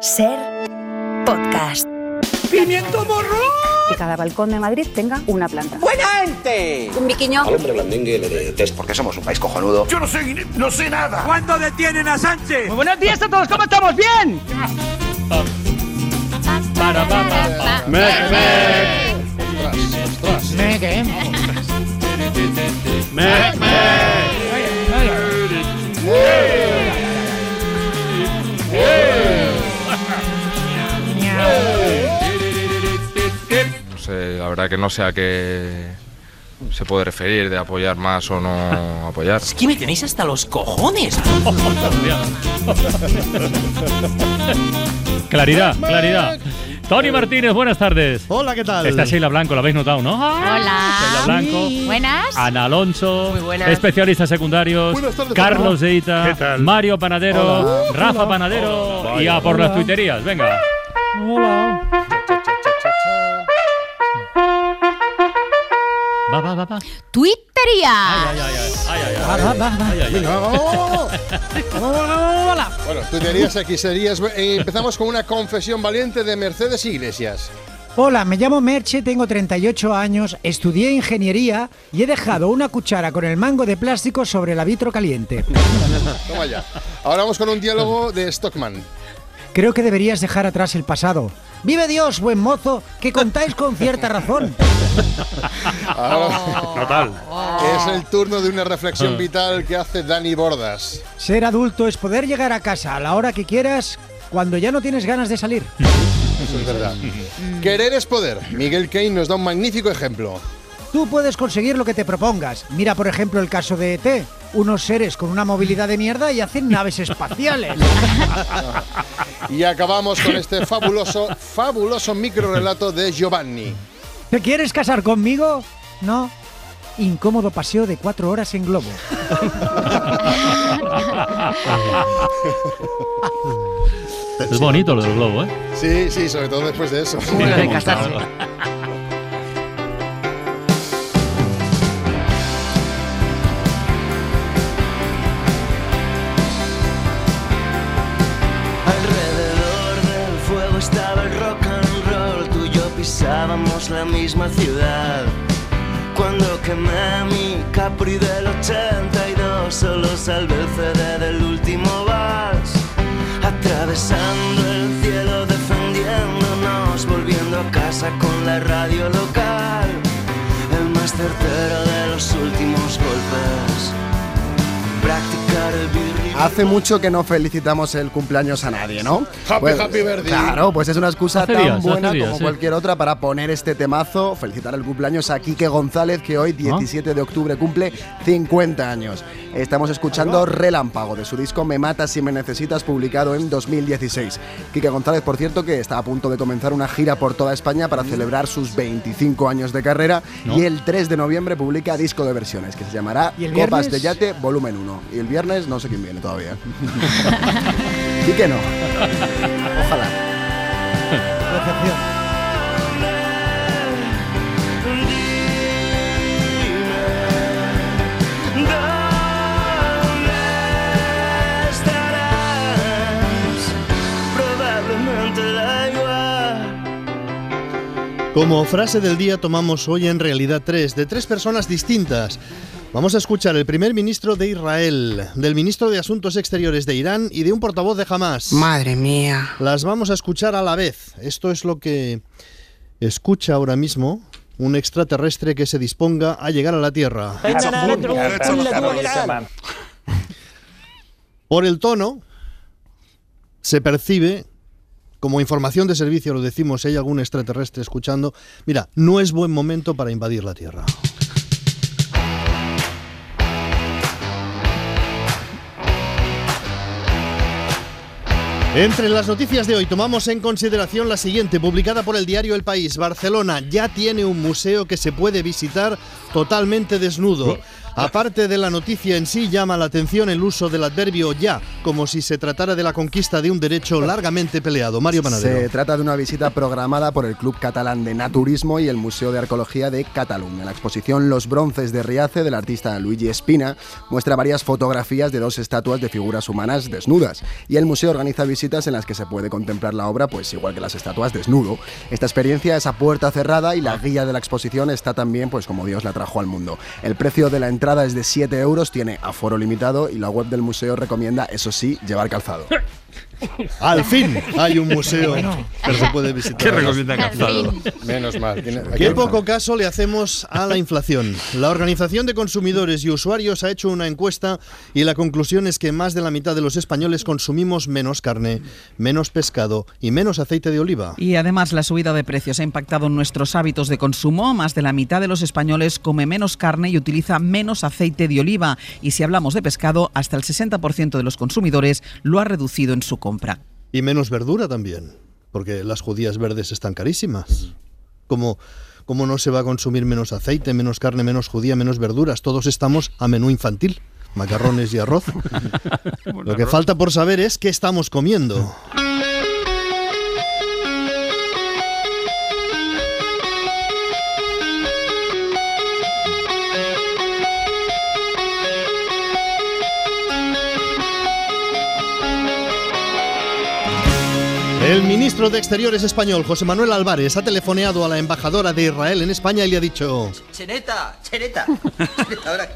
Ser podcast. ¡Pimiento morro! Que cada balcón de Madrid tenga una planta. ¡Buena gente! Un biquiño. Al hombre blandengue le detesto porque somos un país cojonudo. Yo no sé, no sé nada. ¿Cuándo detienen a Sánchez? Muy buenos días a todos, ¿cómo estamos? ¿Bien? No sé, la verdad que no sé a qué se puede referir de apoyar más o no apoyar. Es que me tenéis hasta los cojones. Claridad, claridad. Tony Martínez, buenas tardes. Hola, ¿qué tal? Está Sheila Blanco, lo habéis notado, ¿no? Hola. Sheila Blanco. Buenas. Ana Alonso, Muy buenas. especialistas secundarios, Buenas tardes, Carlos. Deita, ¿Qué tal? Mario Panadero, Hola. Rafa Hola. Panadero Hola. y a por las tuiterías, venga. Va, va, va, va. Twittería. Ay, ay, ay, ay, ay, ay. Ay, ay, ay. Bueno, tuiterías, hechicerías. Eh, empezamos con una confesión valiente de Mercedes Iglesias. Hola, me llamo Merche, tengo 38 años, estudié ingeniería y he dejado una cuchara con el mango de plástico sobre el vitro caliente. Toma ya. Ahora vamos con un diálogo de Stockman. Creo que deberías dejar atrás el pasado. ¡Vive Dios, buen mozo! Que contáis con cierta razón. Ahora Total. es el turno de una reflexión vital que hace Dani Bordas. Ser adulto es poder llegar a casa a la hora que quieras cuando ya no tienes ganas de salir. Eso es verdad. Querer es poder. Miguel Kane nos da un magnífico ejemplo. Tú puedes conseguir lo que te propongas. Mira, por ejemplo, el caso de ET. Unos seres con una movilidad de mierda y hacen naves espaciales. Y acabamos con este fabuloso, fabuloso micro relato de Giovanni. ¿Te quieres casar conmigo? No. Incómodo paseo de cuatro horas en globo. Es bonito lo del globo, ¿eh? Sí, sí, sobre todo después de eso. Bueno, de casarse. Pisábamos la misma ciudad. Cuando quemé mi Capri del 82, solo salvé el CD del último vals. Atravesando el cielo, defendiéndonos, volviendo a casa con la radio local. El más certero de los últimos golpes. Practicar el birri. Hace mucho que no felicitamos el cumpleaños a nadie, ¿no? Happy, Pues, happy birthday. Claro, pues es una excusa Hace tan días, buena días, como sí. cualquier otra para poner este temazo, felicitar el cumpleaños a Quique González, que hoy, 17 de octubre, cumple 50 años. Estamos escuchando Relámpago, de su disco Me Matas si me necesitas, publicado en 2016. Quique González, por cierto, que está a punto de comenzar una gira por toda España para celebrar sus 25 años de carrera ¿No? y el 3 de noviembre publica disco de versiones, que se llamará ¿Y el Copas de Yate, volumen 1. Y el viernes no sé quién viene todavía. y que no. Ojalá. Recepción. Como frase del día tomamos hoy en realidad tres, de tres personas distintas. Vamos a escuchar el primer ministro de Israel, del ministro de Asuntos Exteriores de Irán y de un portavoz de Hamas. Madre mía. Las vamos a escuchar a la vez. Esto es lo que escucha ahora mismo un extraterrestre que se disponga a llegar a la Tierra. Por el tono, se percibe, como información de servicio lo decimos, si hay algún extraterrestre escuchando, mira, no es buen momento para invadir la Tierra. Entre las noticias de hoy tomamos en consideración la siguiente, publicada por el diario El País. Barcelona ya tiene un museo que se puede visitar totalmente desnudo. Aparte de la noticia en sí, llama la atención el uso del adverbio ya, como si se tratara de la conquista de un derecho largamente peleado. Mario Panadero. Se trata de una visita programada por el Club Catalán de Naturismo y el Museo de Arqueología de Cataluña. La exposición Los bronces de Riace del artista Luigi Espina muestra varias fotografías de dos estatuas de figuras humanas desnudas y el museo organiza visitas en las que se puede contemplar la obra pues igual que las estatuas desnudo. Esta experiencia es a puerta cerrada y la guía de la exposición está también pues como Dios la trajo al mundo. El precio de la entrada es de 7 euros, tiene aforo limitado y la web del museo recomienda, eso sí, llevar calzado. Al fin hay un museo que se puede visitar. ¿Qué recomienda calzado? Menos mal. Qué poco caso le hacemos a la inflación. La Organización de Consumidores y Usuarios ha hecho una encuesta y la conclusión es que más de la mitad de los españoles consumimos menos carne, menos pescado y menos aceite de oliva. Y además la subida de precios ha impactado en nuestros hábitos de consumo. Más de la mitad de los españoles come menos carne y utiliza menos aceite de oliva. Y si hablamos de pescado, hasta el 60% de los consumidores lo ha reducido en su Y menos verdura también, porque las judías verdes están carísimas. Como ¿Cómo no se va a consumir menos aceite, menos carne, menos judía, menos verduras? Todos estamos a menú infantil, macarrones y arroz. Lo que falta por saber es qué estamos comiendo. El ministro de Exteriores español, José Manuel Álvarez, ha telefoneado a la embajadora de Israel en España y le ha dicho... Cheneta, cheneta. Ahora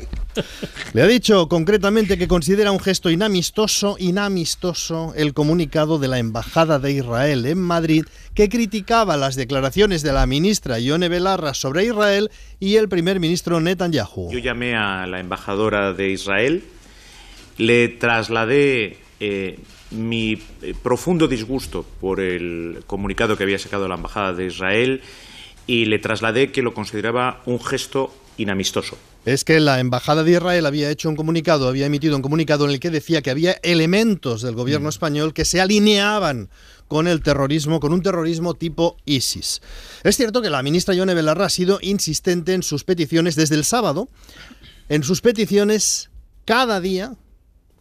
Le ha dicho concretamente que considera un gesto inamistoso, inamistoso, el comunicado de la Embajada de Israel en Madrid que criticaba las declaraciones de la ministra Ione Belarra sobre Israel y el primer ministro Netanyahu. Yo llamé a la embajadora de Israel, le trasladé eh, mi eh, profundo disgusto por el comunicado que había sacado la embajada de Israel y le trasladé que lo consideraba un gesto inamistoso. Es que la Embajada de Israel había hecho un comunicado, había emitido un comunicado en el que decía que había elementos del gobierno español que se alineaban con el terrorismo, con un terrorismo tipo ISIS. Es cierto que la ministra Ione Belarra ha sido insistente en sus peticiones desde el sábado. En sus peticiones, cada día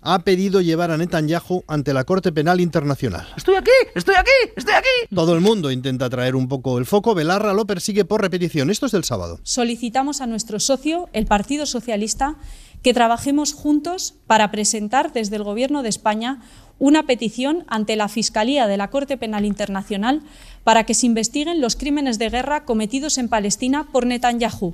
ha pedido llevar a Netanyahu ante la Corte Penal Internacional. Estoy aquí, estoy aquí, estoy aquí. Todo el mundo intenta traer un poco el foco, Belarra lo persigue por repetición. Esto es del sábado. solicitamos a nuestro socio, el Partido Socialista, que trabajemos juntos para presentar desde el Gobierno de España una petición ante la Fiscalía de la Corte Penal Internacional para que se investiguen los crímenes de guerra cometidos en Palestina por Netanyahu.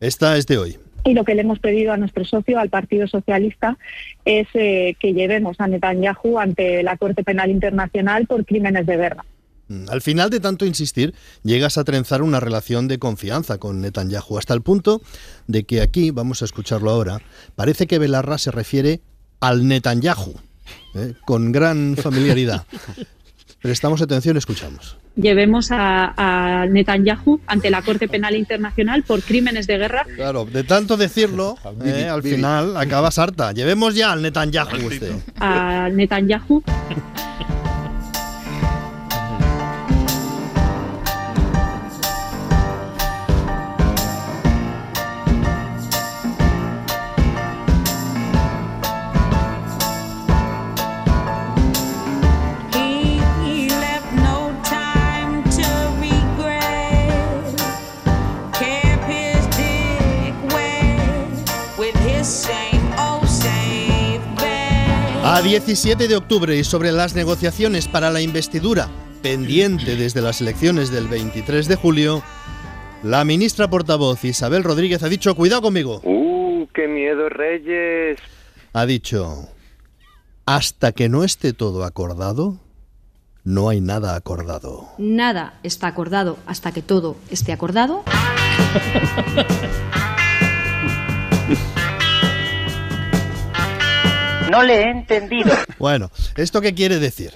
Esta es de hoy. Y lo que le hemos pedido a nuestro socio, al Partido Socialista, es eh, que llevemos a Netanyahu ante la Corte Penal Internacional por crímenes de guerra. Mm, Al final de tanto insistir, llegas a trenzar una relación de confianza con Netanyahu, hasta el punto de que aquí, vamos a escucharlo ahora, parece que Belarra se refiere al Netanyahu, ¿eh? con gran familiaridad. Prestamos atención, escuchamos. Llevemos a, a Netanyahu ante la Corte Penal Internacional por crímenes de guerra. Claro, de tanto decirlo, ¿eh? al final acabas harta. Llevemos ya al Netanyahu usted. A Netanyahu. A 17 de octubre y sobre las negociaciones para la investidura pendiente desde las elecciones del 23 de julio, la ministra portavoz Isabel Rodríguez ha dicho, cuidado conmigo, ¡Uh, qué miedo, Reyes! ha dicho, hasta que no esté todo acordado, no hay nada acordado. Nada está acordado hasta que todo esté acordado. No le he entendido. Bueno, ¿esto qué quiere decir?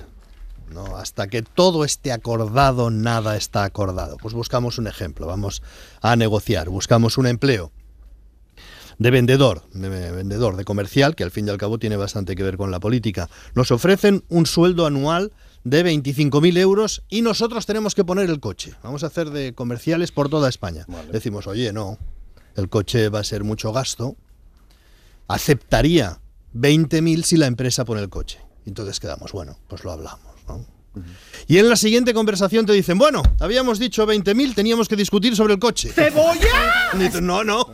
No, hasta que todo esté acordado, nada está acordado. Pues buscamos un ejemplo, vamos a negociar, buscamos un empleo de vendedor, de vendedor, de comercial, que al fin y al cabo tiene bastante que ver con la política. Nos ofrecen un sueldo anual de 25.000 euros y nosotros tenemos que poner el coche. Vamos a hacer de comerciales por toda España. Decimos, oye, no, el coche va a ser mucho gasto, aceptaría 20.000 si la empresa pone el coche. Entonces quedamos, bueno, pues lo hablamos. ¿no? Y en la siguiente conversación te dicen, bueno, habíamos dicho 20.000, teníamos que discutir sobre el coche. ¡Cebolla! No, no.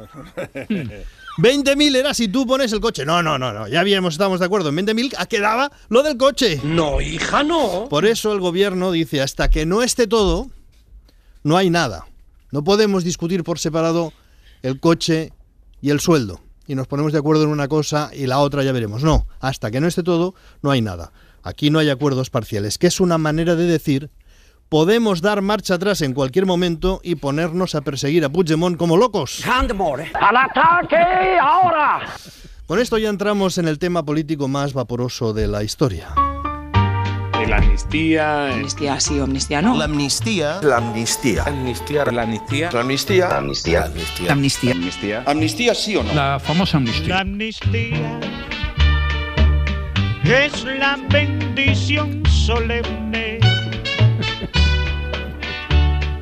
20.000 era si tú pones el coche. No, no, no, no. Ya habíamos, estamos de acuerdo. En 20.000 quedaba lo del coche. No, hija, no. Por eso el gobierno dice, hasta que no esté todo, no hay nada. No podemos discutir por separado el coche y el sueldo. Y nos ponemos de acuerdo en una cosa y la otra ya veremos. No, hasta que no esté todo, no hay nada. Aquí no hay acuerdos parciales, que es una manera de decir podemos dar marcha atrás en cualquier momento y ponernos a perseguir a Puigdemont como locos. ¡Al ataque ahora! Con esto ya entramos en el tema político más vaporoso de la historia. La amnistía. Amnistía sí o amnistía no. La amnistía. La amnistía. Amnistía. La amnistía. La amnistía. Ah, amnistía. Amnistía. Amnistía. Amnistía sí o no. La famosa amnistía. La amnistía es la bendición solemne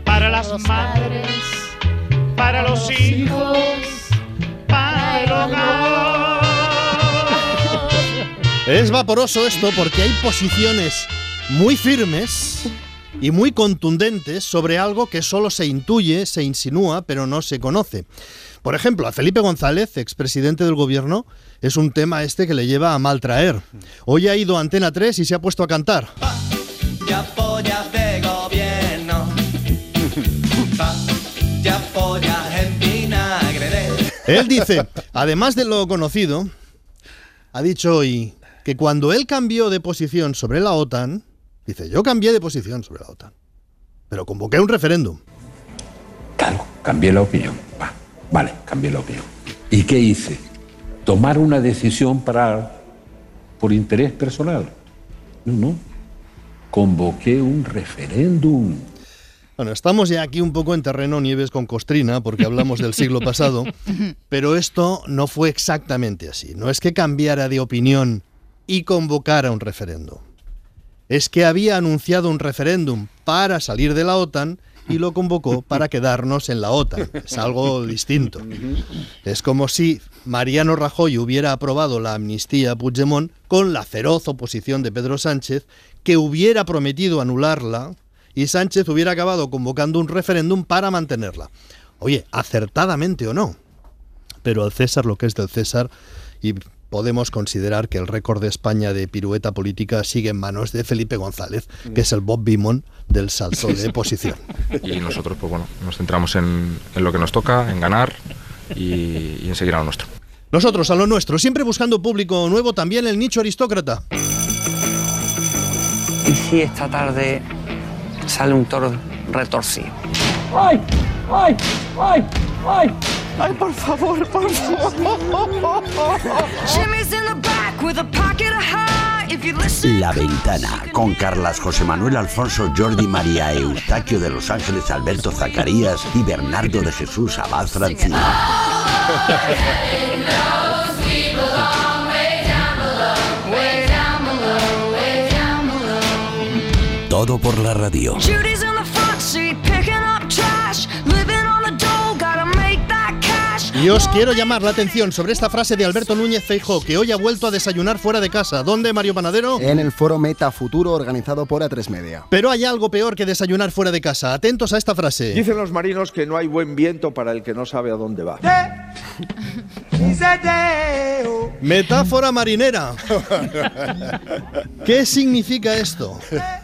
para las madres, para los hijos, para el hogar. Es vaporoso esto porque hay posiciones muy firmes y muy contundentes sobre algo que solo se intuye, se insinúa, pero no se conoce. Por ejemplo, a Felipe González, expresidente del gobierno, es un tema este que le lleva a mal traer. Hoy ha ido a Antena 3 y se ha puesto a cantar. Ya pollas de gobierno. Ya pollas en vinagre de... Él dice, además de lo conocido, ha dicho hoy que cuando él cambió de posición sobre la OTAN, dice, yo cambié de posición sobre la OTAN, pero convoqué un referéndum. Claro, cambié la opinión. Va, vale, cambié la opinión. ¿Y qué hice? Tomar una decisión para por interés personal. No, no. Convoqué un referéndum. Bueno, estamos ya aquí un poco en terreno nieves con costrina porque hablamos del siglo pasado, pero esto no fue exactamente así. No es que cambiara de opinión y convocara un referéndum. Es que había anunciado un referéndum para salir de la OTAN y lo convocó para quedarnos en la OTAN. Es algo distinto. Es como si Mariano Rajoy hubiera aprobado la amnistía a Puigdemont con la feroz oposición de Pedro Sánchez, que hubiera prometido anularla y Sánchez hubiera acabado convocando un referéndum para mantenerla. Oye, acertadamente o no. Pero al César lo que es del César y podemos considerar que el récord de España de pirueta política sigue en manos de Felipe González, que es el Bob Beamon del salto de posición. Y nosotros, pues bueno, nos centramos en, en lo que nos toca, en ganar y, y en seguir a lo nuestro. Nosotros a lo nuestro, siempre buscando público nuevo, también el nicho aristócrata. ¿Y si esta tarde sale un toro retorcido? ¡Ay! ¡Ay! ¡Ay! ¡Ay! ¡Ay, por favor, por favor! La Ventana, con Carlas José Manuel Alfonso, Jordi María Eustaquio de Los Ángeles, Alberto Zacarías y Bernardo de Jesús Abad Francino. Todo por la radio. Y os quiero llamar la atención sobre esta frase de Alberto Núñez Feijóo, que hoy ha vuelto a desayunar fuera de casa. ¿Dónde, Mario Panadero? En el foro Meta Futuro organizado por A3 Media. Pero hay algo peor que desayunar fuera de casa. Atentos a esta frase. Dicen los marinos que no hay buen viento para el que no sabe a dónde va. Metáfora marinera. ¿Qué significa esto?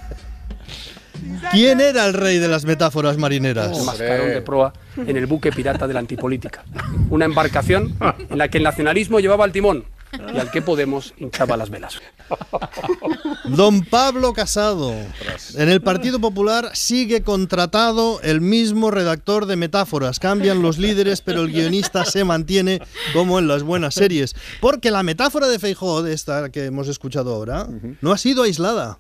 ¿Quién era el rey de las metáforas marineras? Un mascarón de proa en el buque pirata de la antipolítica. Una embarcación en la que el nacionalismo llevaba el timón y al que Podemos hinchaba las velas. Don Pablo Casado. En el Partido Popular sigue contratado el mismo redactor de metáforas. Cambian los líderes, pero el guionista se mantiene como en las buenas series. Porque la metáfora de Feijóo, de esta que hemos escuchado ahora, no ha sido aislada.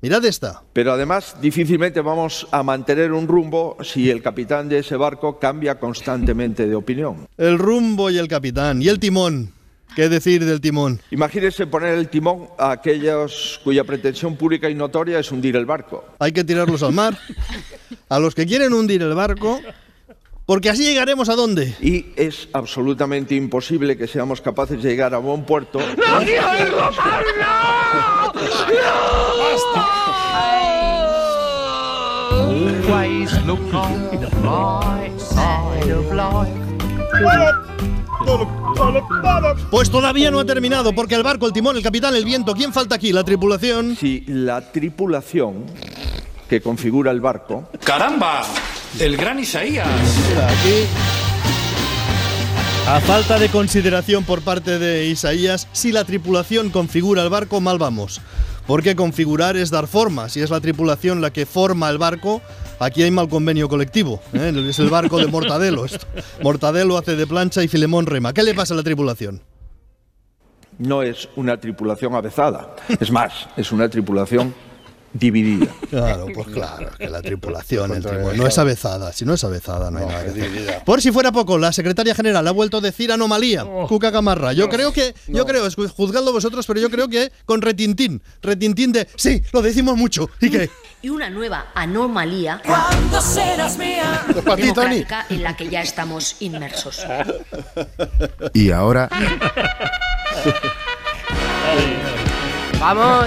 Mirad esta. Pero además difícilmente vamos a mantener un rumbo si el capitán de ese barco cambia constantemente de opinión. El rumbo y el capitán. Y el timón. ¿Qué decir del timón? Imagínense poner el timón a aquellos cuya pretensión pública y notoria es hundir el barco. Hay que tirarlos al mar. A los que quieren hundir el barco, Porque así llegaremos a dónde. Y es absolutamente imposible que seamos capaces de llegar a buen puerto. ¡No te oigo, Pablo! Always look on the bright side of life. Pues todavía no ha terminado, porque el barco, el timón, el capitán, el viento, ¿quién falta aquí? ¿La tripulación? Sí, la tripulación que configura el barco. ¡Caramba! El gran Isaías. Aquí. A falta de consideración por parte de Isaías, si la tripulación configura el barco, mal vamos. Porque configurar es dar forma. Si es la tripulación la que forma el barco, aquí hay mal convenio colectivo. ¿eh? Es el barco de Mortadelo. esto. Mortadelo hace de plancha y Filemón rema. ¿Qué le pasa a la tripulación? No es una tripulación avezada. Es más, es una tripulación dividida. Claro, pues claro, que la tripulación el timón, no es avezada. Si no es avezada, no hay nada. que hacer. Por si fuera poco, la secretaria general ha vuelto a decir anomalía. Cuca Gamarra. Yo creo que, yo creo, juzgadlo vosotros, pero yo creo que con retintín. Retintín de, sí, lo decimos mucho. ¿Y qué? Y una nueva anomalía ¿Cuándo serás mía? Tony. democrática en la que ya estamos inmersos. Y ahora. Vamos.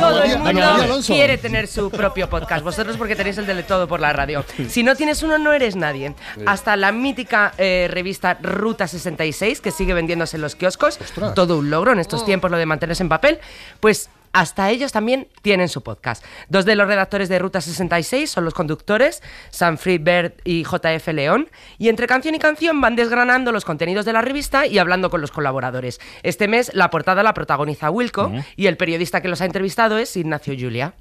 Todo el mundo Alonso. quiere tener su propio podcast. Vosotros porque tenéis el de todo por la radio. Si no tienes uno, no eres nadie. Hasta la mítica eh, revista Ruta 66, que sigue vendiéndose en los kioscos. Todo un logro en estos tiempos lo de mantenerse en papel. Pues hasta ellos también tienen su podcast. Dos de los redactores de Ruta 66 son los conductores, Sanfrid Bird y JF León, y entre canción y canción van desgranando los contenidos de la revista y hablando con los colaboradores. Este mes la portada la protagoniza Wilco y el periodista que los ha entrevistado es Ignacio Julia.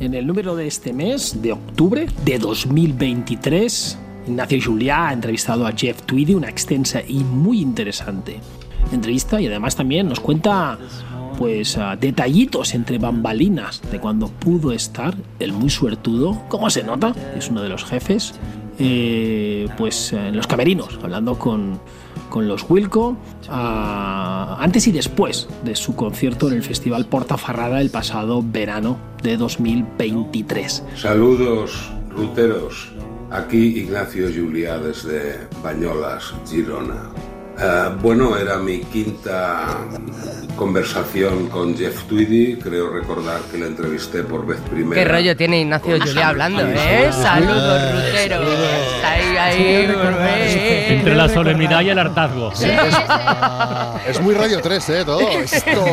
En el número de este mes, de octubre de 2023, Ignacio Juliá ha entrevistado a Jeff Tweedy, una extensa y muy interesante entrevista y además también nos cuenta pues ah, detallitos entre bambalinas de cuando pudo estar el muy suertudo, como se nota, es uno de los jefes, eh, pues eh, en los camerinos, hablando con, con los Wilco, ah, antes y después de su concierto en el Festival Portaferrada el pasado verano de 2023. Saludos, ruteros. Aquí Ignacio Juliá desde Bañolas, Girona. Eh, bueno, era mi quinta conversación con Jeff Tweedy. Creo recordar que le entrevisté por vez primera. Qué rollo tiene Ignacio Julia hablando, ¿eh? Saludos, ruteros. Ahí, ahí, volvé. Entre la solemnidad y el hartazgo. Es muy Radio 3, ¿eh? Todo esto.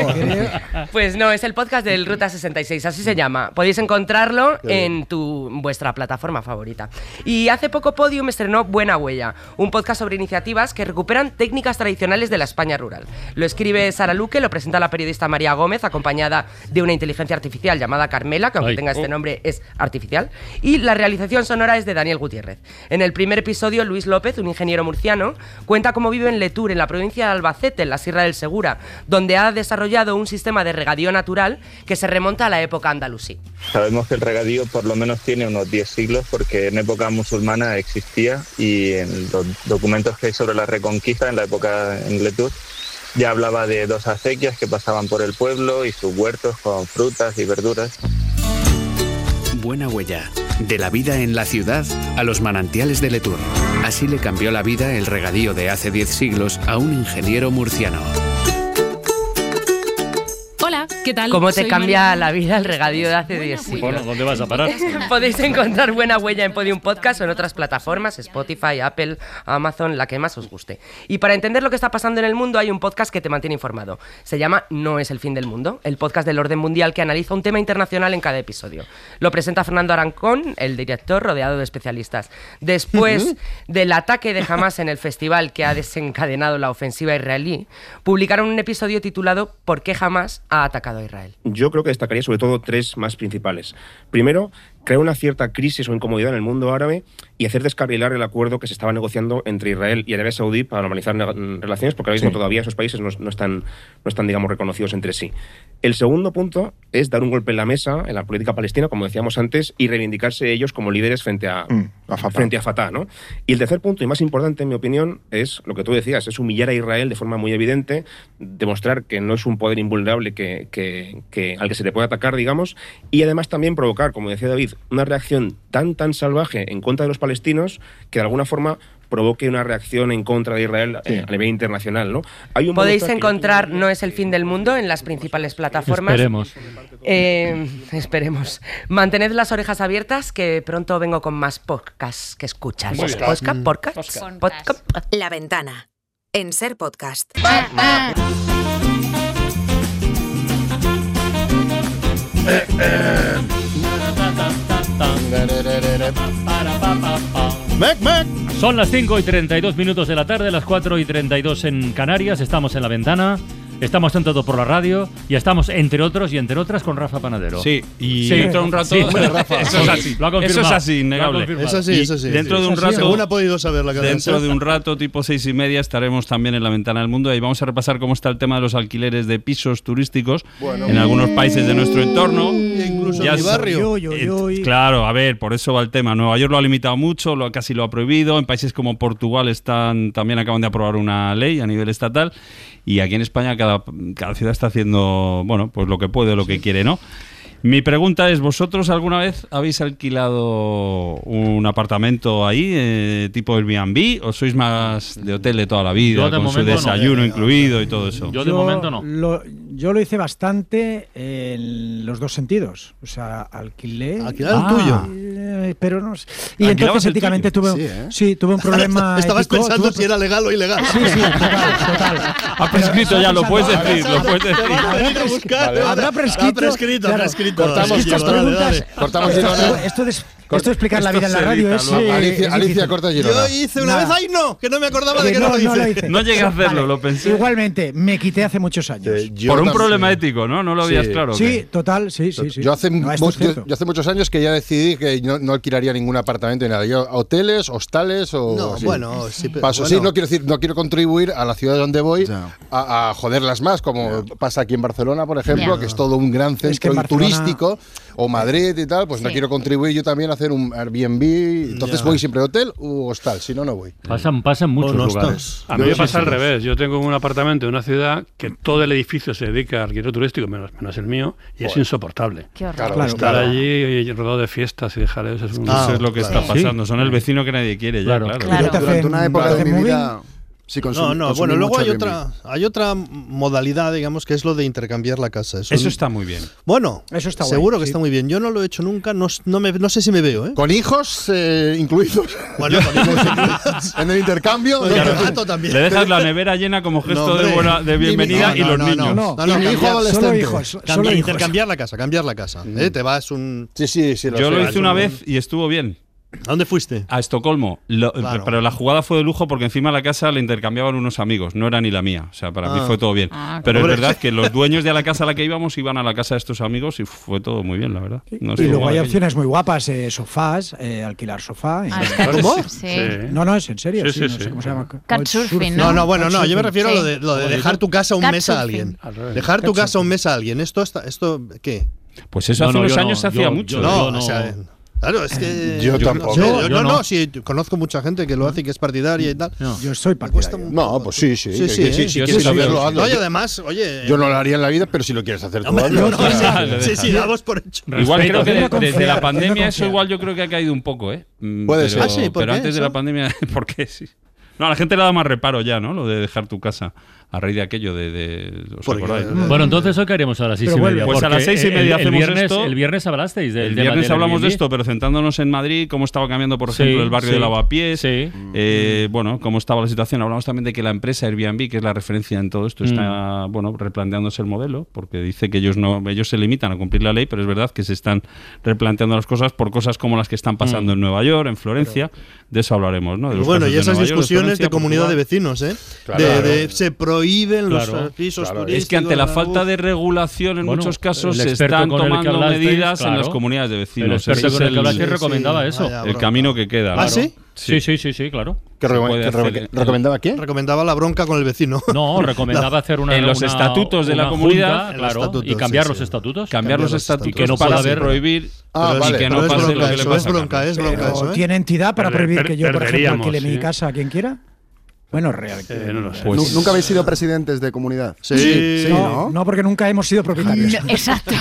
Pues no, es el podcast del Ruta 66, así se llama. Podéis encontrarlo en tu, vuestra plataforma favorita. Y hace poco Podium estrenó Buena Huella, un podcast sobre iniciativas que recuperan técnicas tradicionales de la España rural. Lo escribe Sara Luque, lo presenta la periodista María Gómez, acompañada de una inteligencia artificial llamada Carmela, que aunque Ay. tenga este Oh. nombre es artificial. Y la realización sonora es de Daniel Gutiérrez. En el primer episodio, Luis López, un ingeniero murciano, cuenta cómo vive en Letur, en la provincia de Albacete, en la Sierra del Segura, donde ha desarrollado un sistema de regadío natural que se remonta a la época andalusí. Sabemos que el regadío por lo menos tiene unos 10 siglos porque en época musulmana existía y en los documentos que hay sobre la reconquista en la época en Letur ya hablaba de dos acequias que pasaban por el pueblo y sus huertos con frutas y verduras. Buena huella. De la vida en la ciudad a los manantiales de Letur. Así le cambió la vida el regadío de hace 10 siglos a un ingeniero murciano. ¿Qué tal? ¿Cómo te Soy cambia María- la vida el regadío de hace 10 siglos? Bueno, ¿dónde vas a parar? Podéis encontrar Buena Huella en Podium Podcast o en otras plataformas, Spotify, Apple, Amazon, la que más os guste. Y para entender lo que está pasando en el mundo hay un podcast que te mantiene informado. Se llama No es el fin del mundo, el podcast del orden mundial que analiza un tema internacional en cada episodio. Lo presenta Fernando Arancón, el director rodeado de especialistas. Después del ataque de Hamas en el festival que ha desencadenado la ofensiva israelí, publicaron un episodio titulado ¿Por qué Hamas ha atacado Yo creo que destacaría sobre todo tres más principales. Primero, crear una cierta crisis o incomodidad en el mundo árabe y hacer descarrilar el acuerdo que se estaba negociando entre Israel y Arabia Saudí para normalizar ne- mm, relaciones, porque ahora mismo Sí. todavía esos países no, no están, no están, digamos, reconocidos entre sí. El segundo punto es dar un golpe en la mesa en la política palestina, como decíamos antes, y reivindicarse ellos como líderes frente a, frente a Fatah. ¿no? Y el tercer punto, y más importante en mi opinión, es lo que tú decías, es humillar a Israel de forma muy evidente, demostrar que no es un poder invulnerable que, que- que- al que se le puede atacar, digamos, y además también provocar, como decía David, una reacción tan, tan salvaje en contra de los palestinos que de alguna forma provoque una reacción en contra de Israel eh, a nivel internacional. ¿no? Hay un Podéis encontrar No es el fin del mundo en las principales plataformas. Esperemos. Eh, esperemos. Mantened las orejas abiertas que pronto vengo con más podcasts que escuchas. Bien. Podcast, Mm. podcast, podcast. La ventana. En Ser Podcast. Son las 5 y 32 minutos de la tarde, las 4 y 32 en Canarias. Estamos en la ventana. Estamos en todo por la radio y estamos, entre otros y entre otras, con Rafa Panadero. Sí, y dentro de un rato- Hombre, Rafa, eso es sí. así. Lo ha Eso es confirmado. así, innegable. confirmado. Es así, Y es así. Dentro de un rato. Según ha podido saber la cadena Dentro de un rato, tipo seis y media, estaremos también en la ventana del mundo y vamos a repasar cómo está el tema de los alquileres de pisos turísticos en algunos países de nuestro entorno. Incluso Ya en mi barrio. Eh, Claro, a ver, por eso va el tema. Nueva York lo ha limitado mucho, lo, casi lo ha prohibido. En países como Portugal están también acaban de aprobar una ley a nivel estatal. Y aquí en España cada, cada ciudad está haciendo, bueno, pues lo que puede, lo que quiere, ¿no? Mi pregunta es, ¿vosotros alguna vez habéis alquilado un apartamento ahí, eh, tipo Airbnb, o sois más de hotel de toda la vida, Yo de con su no. desayuno incluido y todo eso? Yo de momento no. Lo, yo lo hice bastante en los dos sentidos. O sea, alquilé. Alquilar el tuyo. eh, pero no sé. Y ¿Alquilabas entonces éticamente tuve, Sí, ¿eh? sí, tuve un problema. Estabas ético, pensando tuve- si era legal o ilegal. Sí, sí, total, total. Ha prescrito ya, lo puedes decir, lo puedes decir. Habrá prescrito. Habrá prescrito. Ha prescrito, ha Claro, prescrito. Cortamos, preguntas. dale. Cortamos esto, esto de, esto explicar la vida en la radio es. eh, Alicia, es Alicia corta Girona. Yo hice una Nada. vez, ¡ay no! Que no me acordaba de Que que no, no, lo no hice. lo hice. No llegué a hacerlo, Vale. lo pensé. Igualmente, me quité hace muchos años. Por un problema ético, ¿no? No lo habías Sí. claro. ¿o Sí, total, sí, sí, sí. Yo hace, No, es yo, yo hace muchos años que ya decidí que no, no alquilaría ningún apartamento ni nada. Yo hoteles, hostales o. No, así. bueno, sí, pero Paso, bueno. sí, no quiero decir, no quiero contribuir a la ciudad donde voy a, a joderlas más, como pasa aquí en Barcelona, por ejemplo, Ya. que es todo un gran que en centro Barcelona- turístico, o Madrid y tal, pues no Sí. quiero contribuir yo también a hacer un Airbnb. Entonces Ya. voy siempre a hotel u hostal, si no, no voy. Pasan, pasan muchos no lugares. A mí me pasa al revés. Yo tengo un apartamento en una ciudad que todo el edificio se dedica a alquiler turístico, menos, menos el mío, y es insoportable. Qué horror. Claro, Estar claro. allí y rodeado de fiestas y de jaleos es un... Eso es lo que está pasando. Son el vecino que nadie quiere ya, Claro. claro. Claro. Durante una época de mi vida. No, no, bueno, luego hay otra, hay otra modalidad, digamos, que es lo de intercambiar la casa. Eso está muy bien. Bueno, Eso está seguro guay, que sí. está muy bien. Yo no lo he hecho nunca, no, no, me, no sé si me veo, ¿eh? Con hijos eh, incluidos. Bueno, con hijos incluidos. en el intercambio. Oye, gato también. Le dejas la nevera llena como gesto No, de, buena, de bienvenida No, y los no, niños. No, no, hijo adolescente. Hijos. cambiar- Solo hijos. intercambiar la casa, cambiar la casa. ¿eh? Te vas un... Sí, sí, sí. Yo lo hice una vez y estuvo bien. ¿A dónde fuiste? A Estocolmo. Lo- Claro. Pero la jugada fue de lujo porque encima la casa la intercambiaban unos amigos, no era ni la mía. O sea, para mí Ah. fue todo bien. Ah, pero es verdad que los dueños de la casa a la que íbamos iban a la casa de estos amigos y fue todo muy bien, la verdad. No y luego hay opciones muy guapas, eh, sofás, eh, alquilar sofá. Ah, eh. Sí. No, no, es en serio. Sí, Sí, sí, no sí. sé cómo se llama. No, no, bueno, no, yo me refiero a lo de, lo de dejar tu casa un mes a alguien. Al. Dejar tu casa un mes a alguien. ¿Esto, está, esto qué? Pues eso No, hace no, unos años no, se hacía mucho. yo- No, yo no. o sea, claro, es que. Yo tampoco. Yo, Yo yo no. no, sí, conozco mucha gente que lo hace y que es partidaria y tal. Yo soy partidario. No, pues sí, sí. Sí, que- sí, que ¿eh? sí, si Yo quieres sí, sí. hazlo. No, y además, oye. Yo no lo haría en la vida, pero si lo quieres hacer tú, hazlo. sí, sí, damos por hecho. Igual creo que desde la pandemia eso igual yo creo que ha caído un poco, ¿eh? Mm, Puede pero, ser. Ah, sí, ¿por pero qué antes de la pandemia, ¿por qué? Sí. No, a la gente le da más reparo ya, ¿no? Lo de dejar tu casa a raíz de aquello de... de ¿os Porque- acordáis? Bueno, entonces hoy qué haremos a las seis y media. Pues a las seis y media el, hacemos viernes, esto. El viernes hablasteis del El tema viernes del hablamos de esto, pero centrándonos en Madrid, cómo estaba cambiando, por Sí, ejemplo, el barrio sí, de Lavapiés. Sí. Eh, bueno, cómo estaba la situación. Hablamos también de que la empresa Airbnb, que es la referencia en todo esto, está Mm. bueno replanteándose el modelo, porque dice que ellos no, ellos se limitan a cumplir la ley, pero es verdad que se están replanteando las cosas por cosas como las que están pasando Mm. en Nueva York, en Florencia. de eso hablaremos, ¿no? De los Bueno, y de esas York, discusiones de comunidad de vecinos, ¿eh? Claro. De, de se prohíben los Claro. eh, pisos Claro, turísticos. Es que ante la falta de regulación en Bueno, muchos casos se están que tomando hablasteis, medidas en claro. las comunidades de vecinos. El experto con el que recomendaba eso. Vaya El camino que queda. ¿Ah, claro. sí? Sí, sí, sí, sí, claro. ¿Qué, Se re- recomendaba qué? Recomendaba la bronca con el vecino. No, recomendaba hacer una En los una- estatutos de la comunidad, junta, en los claro, estatutos, y cambiar sí, los sí. estatutos. Cambiar los estatutos y que no para pueda haber prohibir Ah, y vale. que no pase bronca lo que le eso, pasa es bronca, es bronca eso, ¿eh? ¿Tiene entidad para prohibir que yo, por ejemplo, alquile mi sí. casa a quien quiera? Bueno, real. Eh, no lo sé. Pues- Nu- ¿Nunca habéis sido presidentes de comunidad? Sí. no, ¿no? no, porque nunca hemos sido propietarios. Exacto.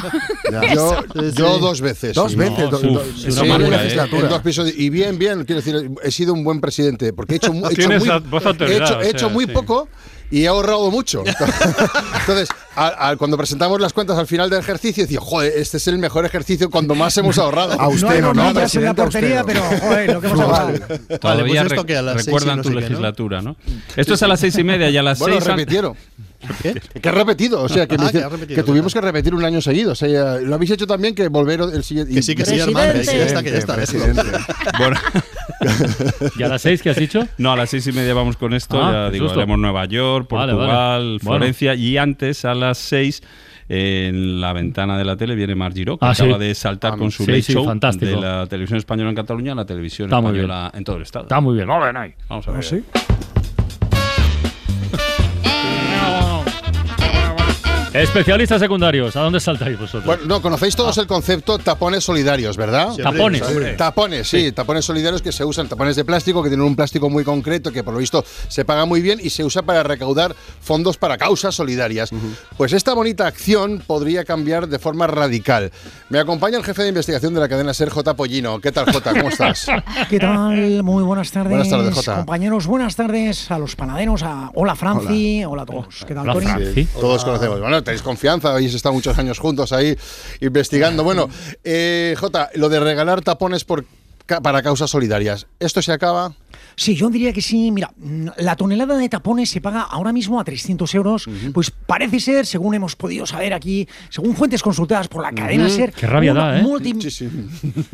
Yo, yo dos veces. Dos sí. veces. do- do- Sí, en marca, legislatura. En dos pisos. Y bien, bien, quiero decir, he sido un buen presidente, porque he hecho, he hecho Tienes muy, he hecho, he hecho muy sí. poco y he ahorrado mucho. Entonces, al- al- cuando presentamos las cuentas al final del ejercicio, decía, joder, este es el mejor ejercicio cuando más hemos ahorrado. A usted no, no, no, soy la a portería, usted pero no. joder, lo que hemos Frugal. hablado. Todavía pues esto re- que a las seis recuerdan no tu ¿no? legislatura, ¿no? Esto es a las seis y media y a las Bueno, seis. an- repitieron. Que he repetido, o sea, que, Ah, dice- que ha repetido, que tuvimos que repetir un año seguido. O sea, lo habéis hecho también que volver el siguiente. Que sí, que sí, hermano, que ya está, que ya está. Presidente. Bueno, ¿Y a las seis qué has dicho? no, a las seis y media vamos con esto. Ah, ya qué digo, haremos Nueva York, Vale, Portugal, vale. Bueno. Florencia y antes a las seis. En la ventana de la tele viene Marc Giró, que Ah, acaba sí. de saltar con su sí, late sí, show fantástico. de la televisión española en Cataluña a la televisión Está muy española en todo el estado. Está muy bien. Vamos a ver. ¿Sí? Especialistas secundarios, ¿a dónde saltáis vosotros? Bueno, no, conocéis todos el concepto tapones solidarios, ¿verdad? Tapones. Tapones, sí, tapones solidarios que se usan, tapones de plástico que tienen un plástico muy concreto que por lo visto se paga muy bien y se usa para recaudar fondos para causas solidarias. Pues esta bonita acción podría cambiar de forma radical. Me acompaña el jefe de investigación de la cadena Ser, J. Pollino. ¿Qué tal, J? ¿Cómo estás? ¿Qué tal? Muy buenas tardes. Buenas tardes, Jota. Compañeros, buenas tardes a los panaderos. A... Hola, Franci. Hola, a todos. ¿Qué tal, Hola, Tony? Sí, todos conocemos. Bueno, tenéis confianza, habéis estado muchos años juntos ahí investigando. Bueno, eh, J, lo de regalar tapones por, para causas solidarias, ¿esto se acaba? Sí, yo diría que sí. Mira, mm, la tonelada de tapones se paga ahora mismo a 300 euros. Pues parece ser, según hemos podido saber aquí, según fuentes consultadas por la cadena. SER. Qué rabia da, ¿eh? multi- Sí, sí.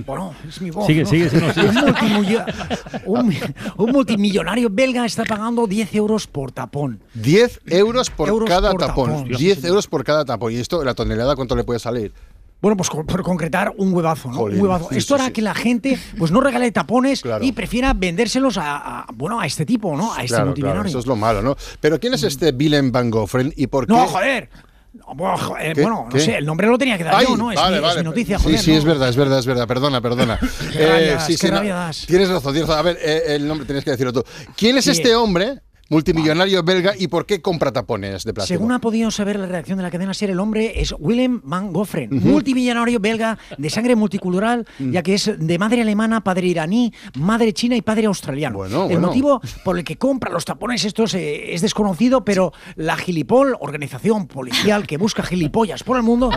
Bueno, es mi voz. Sigue, ¿no? sigue, sigue. Un, multimillo- un- un multimillonario belga está pagando 10 euros por tapón. 10 euros por Euros cada por tapón. tapón. 10 euros por cada tapón. ¿Y esto, la tonelada, cuánto le puede salir? Bueno, pues por concretar un huevazo, ¿no? Jolín, un huevazo. sí, Esto sí, hará sí. que la gente pues no regale tapones Claro. y prefiera vendérselos a, a- bueno a este tipo, ¿no? A este Claro, eso es lo malo, ¿no? Pero ¿quién es este Willem van Goffren y por qué? No, joder. No, bueno, joder, ¿Qué? bueno, no sé, el nombre lo tenía que dar Ay, yo, ¿no? Es, vale, mi, es vale. mi noticia, Sí, joder. sí, ¿no? es verdad, es verdad, es verdad. Perdona, perdona. Eh, Qué rabia, sí, sí, no, tienes razón, tienes razón. A ver, eh, el nombre tenías que decirlo tú. ¿Quién es Sí. este hombre multimillonario belga y por qué compra tapones de plástico? Según ha podido saber la redacción de la cadena SER, el hombre es Willem van Goffren, multimillonario belga de sangre multicultural, Mm. ya que es de madre alemana, padre iraní, madre china y padre australiano. Bueno, el bueno. motivo por el que compra los tapones estos eh, es desconocido, pero la Gilipol, organización policial que busca gilipollas por el mundo,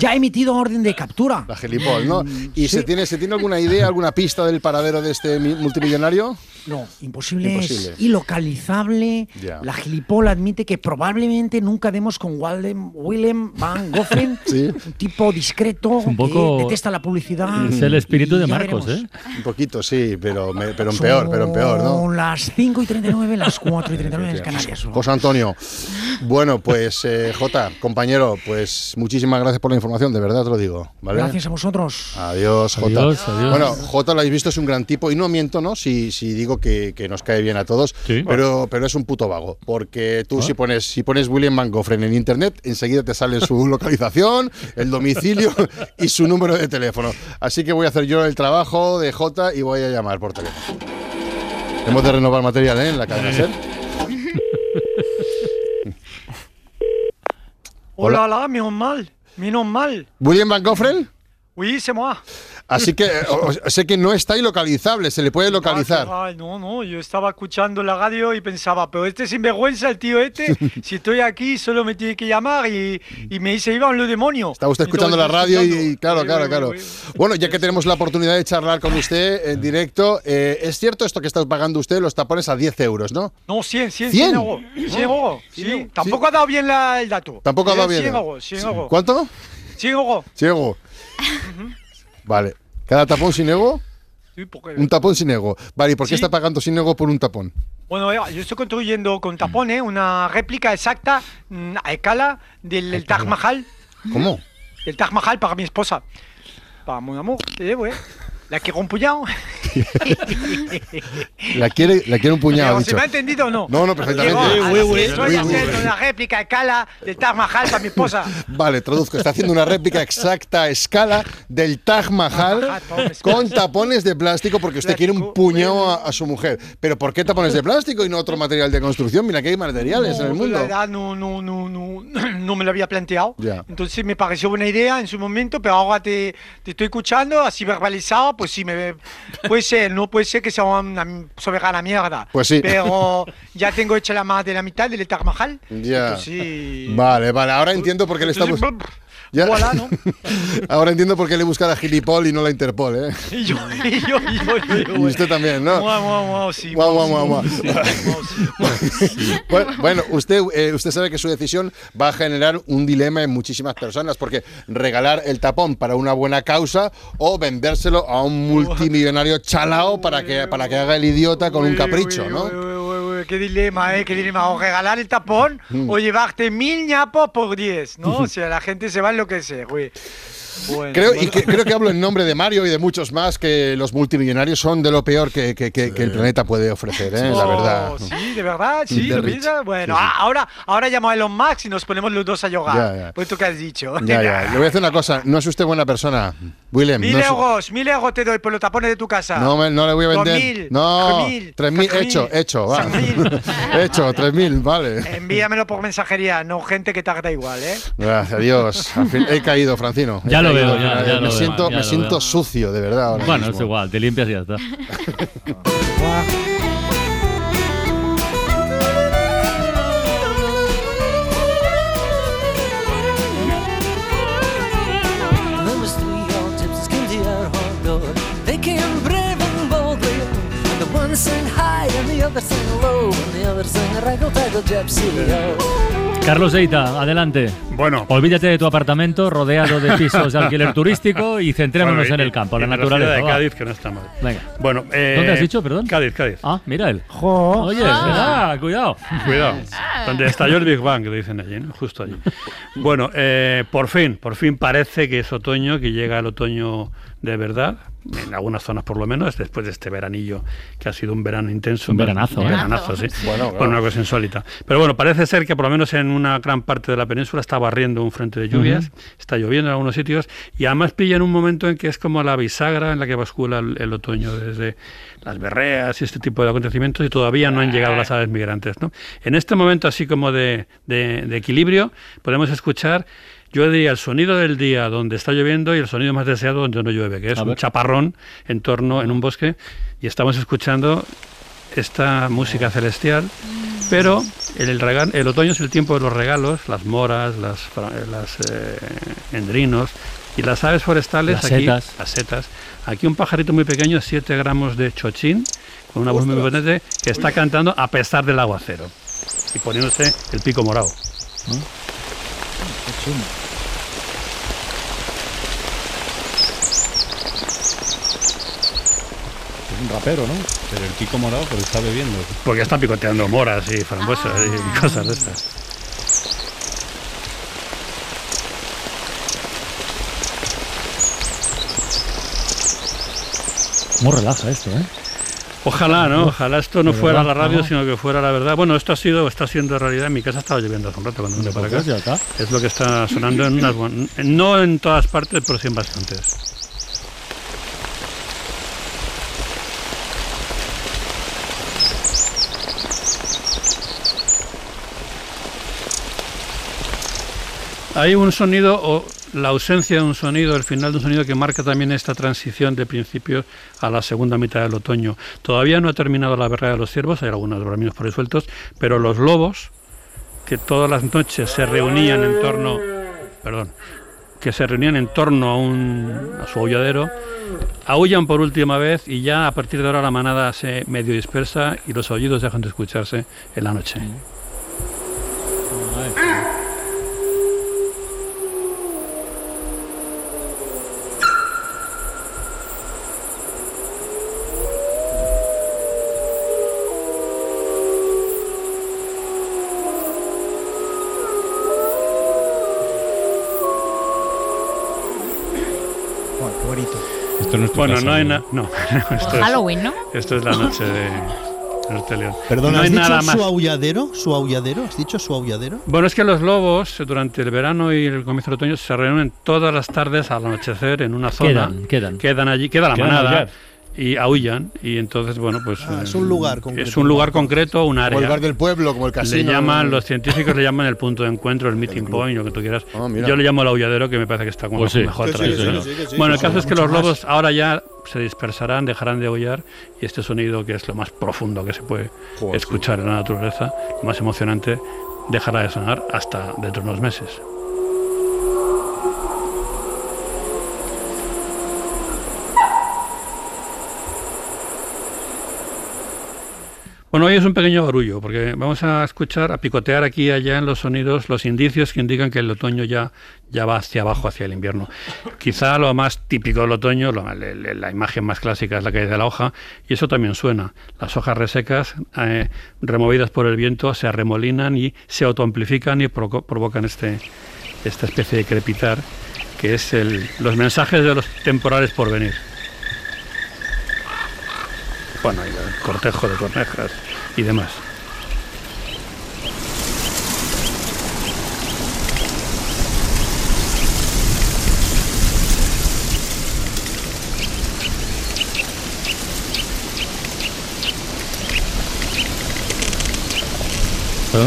ya ha emitido orden de captura. La Gelipol, ¿no? ¿Y Sí. se, tiene, se tiene alguna idea, alguna pista del paradero de este mi- multimillonario? No, imposible, Imposible. es ilocalizable. Ya. La Gilipol admite que probablemente nunca demos con Walden, Willem Van Goffren, Sí. un tipo discreto un poco- que detesta la publicidad. Es el espíritu de Marcos, veremos. ¿eh? Un poquito, sí, pero, me- pero en peor, pero en peor, ¿no? Son las 5 y 39, las 4 y 39 en Canarias. José Antonio. Bueno, pues eh, Jota, compañero, pues muchísimas gracias por la información, de verdad te lo digo. ¿vale? Gracias a vosotros. Adiós, Jota. Adiós, adiós. Bueno, Jota lo habéis visto, es un gran tipo y no miento, ¿no? Si, si digo que, que nos cae bien a todos, Sí. pero, pero es un puto vago. Porque tú si pones si pones William Van Goffren en internet, enseguida te sale su localización, el domicilio y su número de teléfono. Así que voy a hacer yo el trabajo de Jota y voy a llamar por teléfono. Hemos de renovar material ¿eh? en la cadena SER. Là là, mais mal, menos mal. William Van Goffren. Oui, c'est moi. Así que eh, o- sé que no está ilocalizable, se le puede localizar. Ah, no, no, yo estaba escuchando la radio y pensaba, pero este sinvergüenza, el tío este, si estoy aquí solo me tiene que llamar y, y me dice, Iván, lo demonio. Está usted escuchando la radio y claro, Sí, claro, sí, claro. sí, Bueno, ya que tenemos la oportunidad de charlar con usted en directo, eh, ¿es cierto esto que está pagando usted los tapones a 10 euros, no? No, 100, 100, 100. 100 euros. 100 euros, sí. Tampoco ha dado bien la- el dato. Tampoco ha dado bien. 100 euros, 100 euros. ¿Cuánto? 100 euros. Ciego. Vale. ¿Cada tapón sin ego? Sí, porque- Un tapón sin ego. Vale, ¿y por qué Sí. está pagando sin ego por un tapón? Bueno, eh, yo estoy construyendo con tapones una réplica exacta mm, a escala del el Taj Mahal. ¿Cómo? El Taj Mahal para mi esposa. Para mi amor, te ¿eh? La quiero un puñado. La quiere, la quiere un puñado, ha ¿Se dicho. me ha entendido o no? No, no, perfectamente. Oui, estoy oui, haciendo una réplica a escala del Taj Mahal para mi esposa. Vale, traduzco. Está haciendo una réplica exacta a escala del Taj Mahal con tapones de plástico porque usted quiere un puñado a, a su mujer. Pero ¿por qué tapones de plástico y no otro material de construcción? Mira que hay materiales en el No, pues La mundo. verdad no, no, no, no, no me lo había planteado. Ya. Entonces me pareció buena idea en su momento, pero ahora te, te estoy escuchando, así verbalizado, pues sí, me, puede ser, no puede ser que sea una soberana mierda. Pues sí. Pero ya tengo hecha la más de la mitad del Taj Mahal. Ya. Entonces, sí. Vale, vale. Ahora entiendo por qué le estamos. Ya. Voilà, ¿no? Ahora entiendo por qué le busca la Gilipol y no la Interpol, ¿eh? Y yo, y yo, y yo, y yo, Y usted también, ¿no? Sí, bueno, usted, eh, usted sabe que su decisión va a generar un dilema en muchísimas personas, porque regalar el tapón para una buena causa o vendérselo a un multimillonario chalao para que, para que haga el idiota con un capricho, ¿no? Qué dilema, ¿eh? Qué dilema. O regalar el tapón Mm. o llevarte mil ñapos por diez, ¿no? O sea, la gente se va a enloquecer, güey. Bueno, Creo, y que- creo que hablo en nombre de Mario y de muchos más que los multimillonarios son de lo peor que, que- que- que el planeta puede ofrecer, ¿eh? la Oh, verdad. Sí, de verdad, sí, De lo piensas. Bueno, Sí, sí. ah, ahora, ahora llamo a Elon Musk y nos ponemos los dos a ya. Pues tú que has dicho. Ya, ya. Le voy a decir una cosa, no es usted buena persona, Willem. Mil no es- euros, mil euros te doy por los tapones de tu casa. No, me- no le voy a vender. mil, no, tres mil, hecho, hecho, va. hecho, tres mil, vale. Envíamelo por mensajería, no gente que tarda igual, ¿eh? Gracias a Dios. Al fin- he caído, Francino. He Ya lo caído. veo, ya- ya me lo veo, siento, ya me lo siento veo. sucio, de verdad. ahora Bueno, es mismo. igual, te limpias y ya está. There was three old gypsies came to our hall door. They came brave and boldly, and the one sang high and the other sang low, and the other sang raggle taggle gypsy. Oh. Carlos Eita, adelante. Bueno. Olvídate de tu apartamento rodeado de pisos de alquiler turístico y centrémonos Bueno, y- en el campo, y la naturaleza. ciudad de va. Cádiz, que no está mal. Venga. Bueno, eh, ¿Dónde has dicho, perdón? Cádiz, Cádiz. Ah, mira él. Jo. Oye, ah, cuidado. Cuidado. Donde estalló el Big Bang, que dicen allí, ¿no? Justo allí. Bueno, eh, por fin, por fin parece que es otoño, que llega el otoño de verdad, en algunas zonas por lo menos, después de este veranillo que ha sido un verano intenso. Un veranazo, Un ¿eh? veranazo, sí. Bueno, Bueno, claro. una cosa insólita. Pero bueno, parece ser que por lo menos en una gran parte de la península está barriendo un frente de lluvias, está lloviendo en algunos sitios y además pilla en un momento en que es como la bisagra en la que bascula el, el otoño desde las berreas y este tipo de acontecimientos y todavía no han llegado las aves migrantes. ¿no? En este momento así como de, de- de equilibrio podemos escuchar yo diría el sonido del día donde está lloviendo y el sonido más deseado donde no llueve, que es un chaparrón en torno en un bosque y estamos escuchando esta música celestial, pero el, otoño es el tiempo de los regalos, las moras, las, las eh, endrinos y las aves forestales, Las aquí, setas. las setas. Aquí un pajarito muy pequeño, 7 gramos de chochín, con una voz muy potente, que está cantando a pesar del aguacero y poniéndose el pico morado. Es rapero, ¿no? Pero el pico morado porque está bebiendo. Porque está picoteando moras y frambuesas y cosas de estas. ¿Cómo relaja esto, eh? Ojalá, ¿no? Ojalá esto no fuera verdad, la radio, ¿no? sino que fuera la verdad. Bueno, esto ha sido, está siendo realidad. En mi casa estaba lloviendo hace un rato cuando vine para acá. Pues ya está. Es lo que está sonando en unas, no en todas partes, pero sí en bastantes. Hay un sonido o la ausencia de un sonido, el final de un sonido que marca también esta transición de principio a la segunda mitad del otoño. Todavía no ha terminado la berrea de los ciervos, hay algunos bramidos por ahí sueltos, pero los lobos, que todas las noches se reunían en torno, perdón, que se reunían en torno a, un, a su aulladero, aullan por última vez y ya a partir de ahora la manada se medio dispersa y los aullidos dejan de escucharse en la noche. Bonito. Esto no es tu Bueno, casa, no hay nada. No, esto es- Halloween, ¿no? Esto es la noche de Norte León. Perdona, no ¿has hay dicho nada más. su aulladero? ¿Su aulladero? ¿Has dicho su aulladero? Bueno, es que los lobos durante el verano y el comienzo del otoño se reúnen todas las tardes al anochecer en una zona. Quedan, quedan. allí, queda la Quedan manada. Y aullan. Y entonces, bueno, pues. Ah, es eh, un lugar concreto. Es un lugar concreto, un área. Como el bar del pueblo, como el casino. Le llaman, los científicos le llaman el punto de encuentro, el meeting point, lo que tú quieras. Ah. Yo le llamo el aulladero, que me parece que está como Pues sí. mejor Sí, sí, traído. sí, ¿no? sí, sí, sí, bueno, el caso sí, es que los más. lobos ahora ya se dispersarán, dejarán de aullar y este sonido, que es lo más profundo que se puede escuchar en la naturaleza, lo más emocionante, dejará de sonar hasta dentro de unos meses. Bueno, hoy es un pequeño barullo, porque vamos a escuchar, a picotear aquí y allá en los sonidos los indicios que indican que el otoño ya, ya va hacia abajo, hacia el invierno. Quizá lo más típico del otoño, la, imagen más clásica es la caída de la hoja, y eso también suena. Las hojas resecas, eh, removidas por el viento, se arremolinan y se autoamplifican y provocan este, esta especie de crepitar, que es el- los mensajes de los temporales por venir. Bueno, el cortejo de cornejas y demás.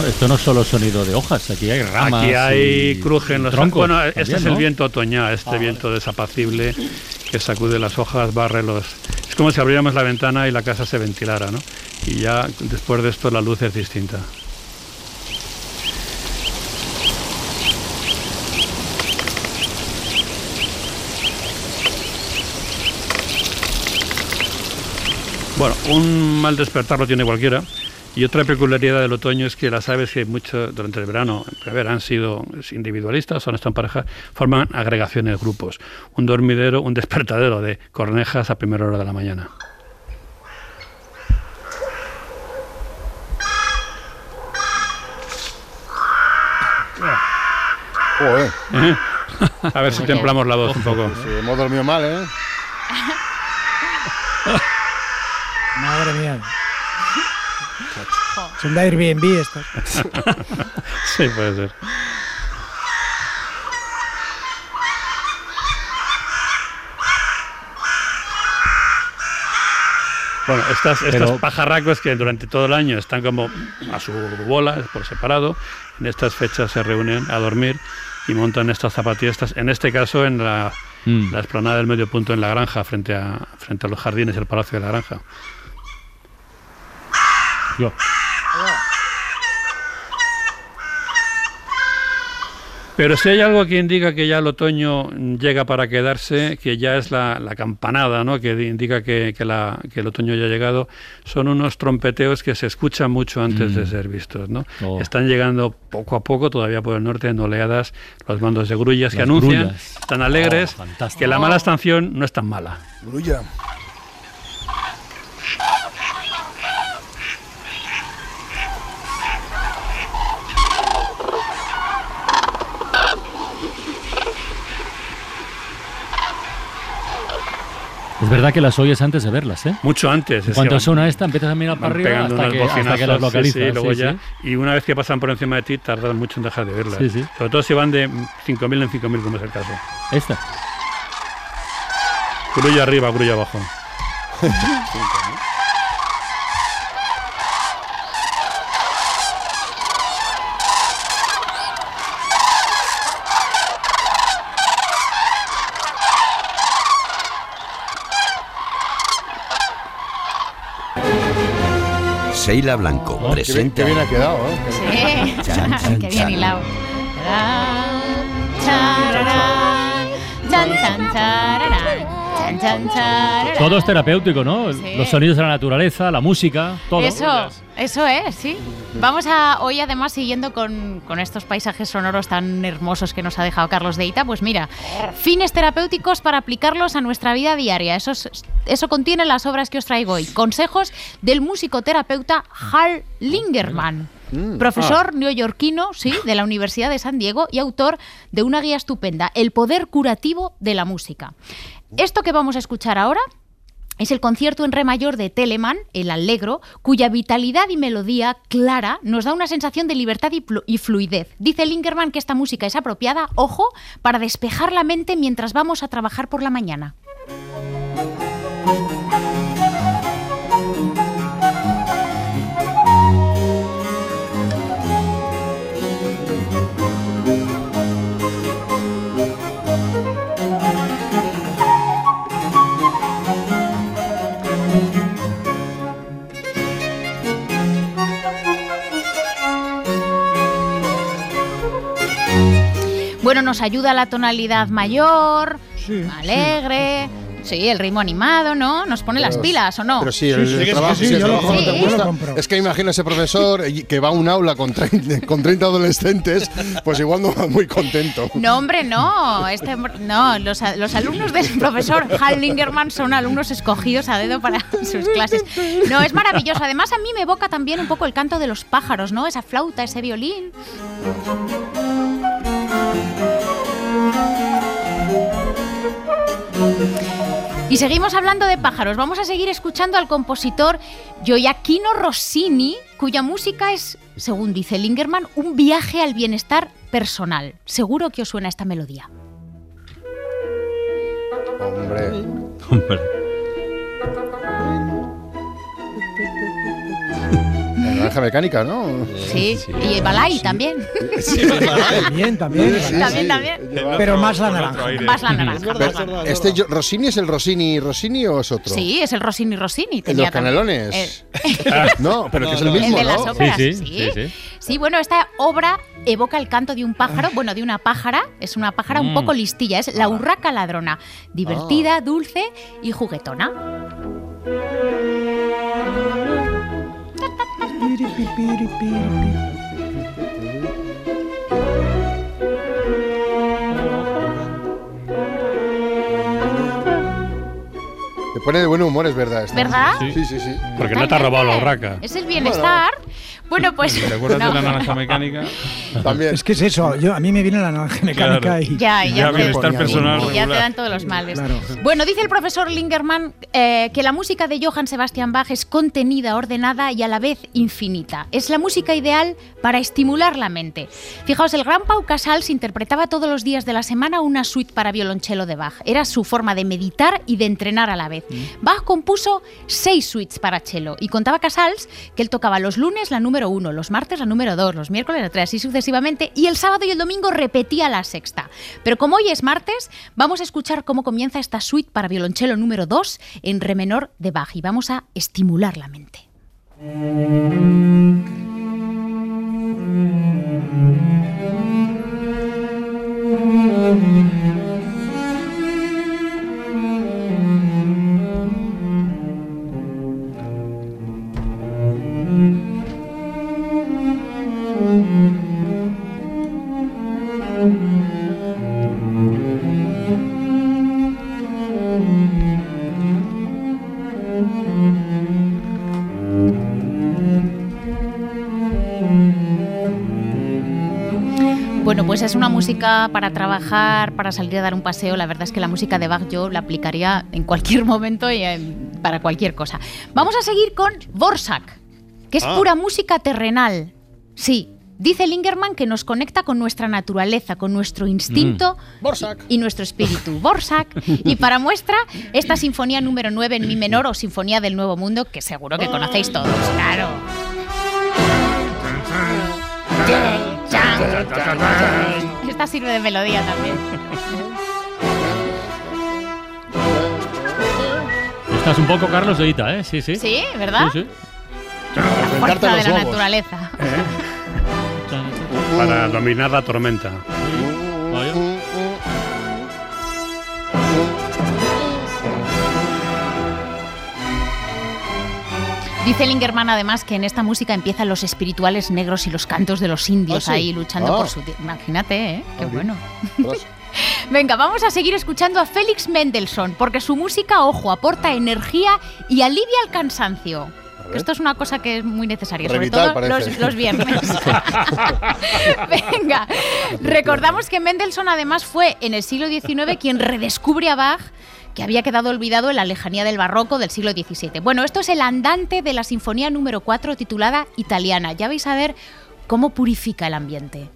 Esto, no es solo sonido de hojas, aquí hay ramas. Aquí hay y crujen los troncos. Bueno, este es el viento otoñal, este viento desapacible que sacude las hojas, barre los. Como si abriéramos la ventana y la casa se ventilara, ¿no? Y ya después de esto la luz es distinta. Bueno, un mal despertar lo tiene cualquiera. Y otra peculiaridad del otoño es que las aves que mucho durante el verano, en primavera, han sido individualistas o han estado en pareja, forman agregaciones, grupos. Un dormidero, un despertadero de cornejas a primera hora de la mañana. Joder. ¿Eh? A ver si templamos la voz un poco. Sí, hemos dormido mal, ¿eh? Madre mía. Son de Airbnb estos. sí, puede ser. Bueno, estas, estos Pero- pajarracos que durante todo el año están como a su bola, por separado, en estas fechas se reúnen a dormir y montan estas zapatistas, en este caso en la, Mm. la explanada del medio punto en la granja, frente a, frente a los jardines y el palacio de la granja. Yo. Pero si hay algo que indica que ya el otoño llega para quedarse, que ya es la, la campanada, ¿no? que indica que, que la- que el otoño ya ha llegado, son unos trompeteos que se escuchan mucho antes de Mm. ser vistos. ¿no? Oh. Están llegando poco a poco, todavía por el norte, en oleadas, los bandos de grullas que anuncian, grullas. tan alegres, Oh, que la mala estación no es tan mala. Grulla. Es verdad que las oyes antes de verlas, ¿eh? Mucho antes. En cuanto suena esta, empiezas a mirar para arriba pegando hasta que, hasta que las localizas. sí, luego sí, ya. sí. Y una vez que pasan por encima de ti, tardan mucho en dejar de verlas. Sí, sí. Sobre todo si van de 5.000 en 5.000, como es el caso. Esta. Grullo arriba, grullo abajo. Sheila Blanco Oh, qué bien, presenta. qué bien ha quedado, ¿eh? Sí, Chan, chan, qué bien chan. hilado. Chan, Todo es terapéutico, ¿no? Sí. Los sonidos de la naturaleza, la música, todo. Eso, eso es, sí. Vamos a hoy además siguiendo con, con estos paisajes sonoros tan hermosos que nos ha dejado Carlos Deita, pues mira, fines terapéuticos para aplicarlos a nuestra vida diaria. Eso, es- eso contiene las obras que os traigo hoy. Consejos del musicoterapeuta Hal Lingerman. Profesor neoyorquino, sí, de la Universidad de San Diego y autor de una guía estupenda, El poder curativo de la música. Esto que vamos a escuchar ahora es el concierto en re mayor de Telemann, el Allegro, cuya vitalidad y melodía clara nos da una sensación de libertad y, flu- y fluidez. Dice Linkerman que esta música es apropiada, ojo, para despejar la mente mientras vamos a trabajar por la mañana. Bueno, nos ayuda la tonalidad mayor, alegre. Sí, el ritmo animado, ¿no? Nos pone las pilas, ¿o no? Pero sí, el, el trabajo, sí, el no te gusta. Es que imagino a ese profesor que va a un aula con 30, con 30 adolescentes, pues igual no va muy contento. No, hombre, no. Este, no, los, los alumnos del profesor Hal Lingerman son alumnos escogidos a dedo para sus clases. No, es maravilloso. Además, a mí me evoca también un poco el canto de los pájaros, ¿no? Esa flauta, ese violín. Y seguimos hablando de pájaros. Vamos a seguir escuchando al compositor Gioacchino Rossini, cuya música es, según dice Lingerman, un viaje al bienestar personal. Seguro que os suena esta melodía. Hombre. Naranja mecánica, ¿no? Sí, y Balay también. También, también. También, también. Pero más la naranja. Más la naranja. Pero, ¿Este yo- Rossini es el Rossini Rossini o es otro? Sí, es el Rossini Rossini. ¿El de tenía los canelones? el- no, pero que es el El mismo, de las ¿no? óperas, sí. Sí, bueno, esta obra evoca el canto de un pájaro, bueno, de una pájara, es una pájara un Mm. poco listilla, es la urraca ladrona, divertida, dulce y juguetona. Te pone de buen humor, es verdad. esta. ¿Verdad? Sí, sí, sí. sí. Porque no te ha robado la urraca. Es el bienestar. Bueno, pues. ¿Te acuerdas no. de la naranja mecánica? También. Es que es eso, yo, a mí me viene la naranja mecánica Claro. y... Ya, y ya, Ya te, bienestar personal y ya te dan todos los males. Claro. Bueno, dice el profesor Lingerman eh, que la música de Johann Sebastian Bach es contenida, ordenada y a la vez infinita. Es la música ideal para estimular la mente. Fijaos, el gran Pau Casals interpretaba todos los días de la semana una suite para violonchelo de Bach. Era su forma de meditar y de entrenar a la vez. Bach compuso seis suites para cello y contaba Casals que él tocaba los lunes la número uno, los martes la número dos, los miércoles la tres, así sucesivamente, y el sábado y el domingo repetía la sexta. Pero como hoy es martes, vamos a escuchar cómo comienza esta suite para violonchelo número 2 en re menor de Bach y vamos a estimular la mente. Música para trabajar, para salir a dar un paseo. La verdad es que la música de Bach yo la aplicaría en cualquier momento y en- para cualquier cosa. Vamos a seguir con Borsak, que es Ah. pura música terrenal. Sí, dice Lingerman que nos conecta con nuestra naturaleza, con nuestro instinto y nuestro espíritu. Borsak. Y para muestra, esta sinfonía número 9 en mi menor o Sinfonía del Nuevo Mundo, que seguro que conocéis todos. Claro. Esta sirve de melodía también. Estás un poco Carlos de Ita, ¿eh? Sí, sí. Sí, ¿verdad? Sí, sí. La fuerza de la naturaleza. Para dominar la tormenta. Dice Lingerman además que en esta música empiezan los espirituales negros y los cantos de los indios Ah, sí. ahí luchando Ah. por su... ti- Imagínate, ¿eh? Qué Ah, bueno. Venga, vamos a seguir escuchando a Félix Mendelssohn, porque su música, ojo, aporta energía y alivia el cansancio. que esto es una cosa que es muy necesaria, sobre todo los, los viernes. Venga, recordamos que Mendelssohn además fue en el siglo XIX quien redescubre a Bach que había quedado olvidado en la lejanía del barroco del siglo XVII. Bueno, esto es el andante de la sinfonía número 4 titulada Italiana. Ya vais a ver cómo purifica el ambiente.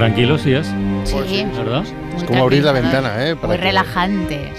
Tranquilo, sí es. Sí. ¿Verdad? Es como abrir la ventana, ¿eh? Muy que- relajante.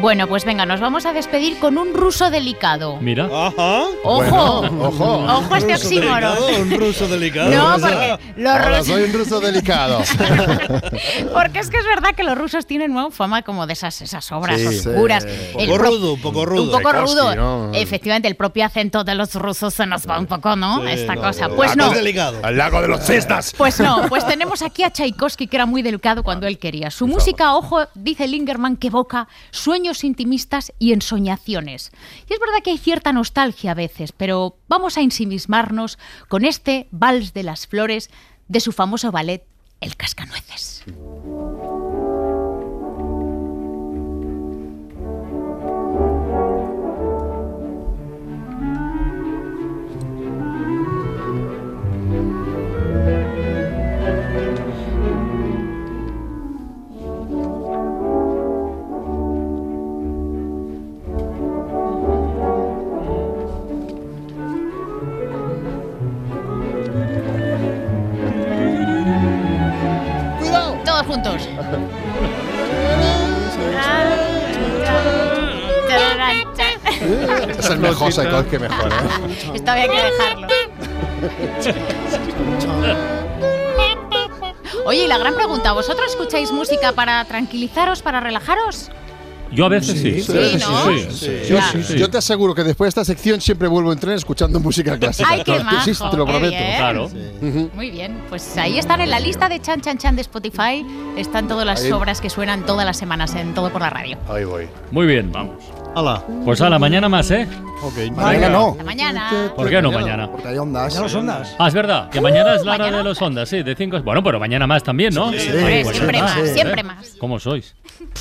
Bueno, pues venga, nos vamos a despedir con un ruso delicado. Mira. Ajá. Ojo. Bueno, ojo. Ojo a este Un oxímoron. Un ruso delicado. No, porque los rusos- soy un ruso delicado. Porque es que es verdad que los rusos tienen ¿no? fama como de esas, esas obras Sí, oscuras. sí. El Poco pro- rudo, un poco rudo. Un poco Tchaikovsky, rudo. ¿no? Efectivamente, el propio acento de los rusos se nos va un poco, ¿no? Sí, Esta no, cosa. Pues no delicado. Al lago de los cisnes. Pues no, pues tenemos aquí a Tchaikovsky, que era muy delicado cuando él quería. Su música, ojo, dice Lingerman, que evoca sueños intimistas y ensoñaciones. Y es verdad que hay cierta nostalgia a veces, pero vamos a ensimismarnos con este Vals de las Flores de su famoso ballet El Cascanueces. Mejor Tchaikovsky que mejor, ¿eh? Esto había que dejarlo. Oye, y la gran pregunta, ¿vosotros escucháis música para tranquilizaros, para relajaros? Yo a veces sí. Yo, te aseguro que después de esta sección siempre vuelvo a entrar escuchando música clásica. Ay, qué Sí, sí, te lo majo, qué prometo. bien. Claro. Muy bien, pues ahí están en la lista de Chan Chan Chan de Spotify. Están todas las Ahí. obras que suenan todas las semanas en Todo por la Radio. Ahí voy. Muy bien, vamos. Hala. Pues a la mañana más, ¿eh? Ok. Mañana no. Mañana. ¿Por qué no mañana? Porque hay ondas. Ya los ondas. Ah, es verdad, que mañana es la hora de los ondas, sí, de 5. Bueno, pero mañana más también, ¿no? Sí, pues siempre más, siempre más. ¿Cómo sois?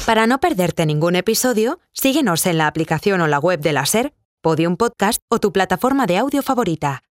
Para no perderte ningún episodio, síguenos en la aplicación o la web de la SER, Podium Podcast o tu plataforma de audio favorita.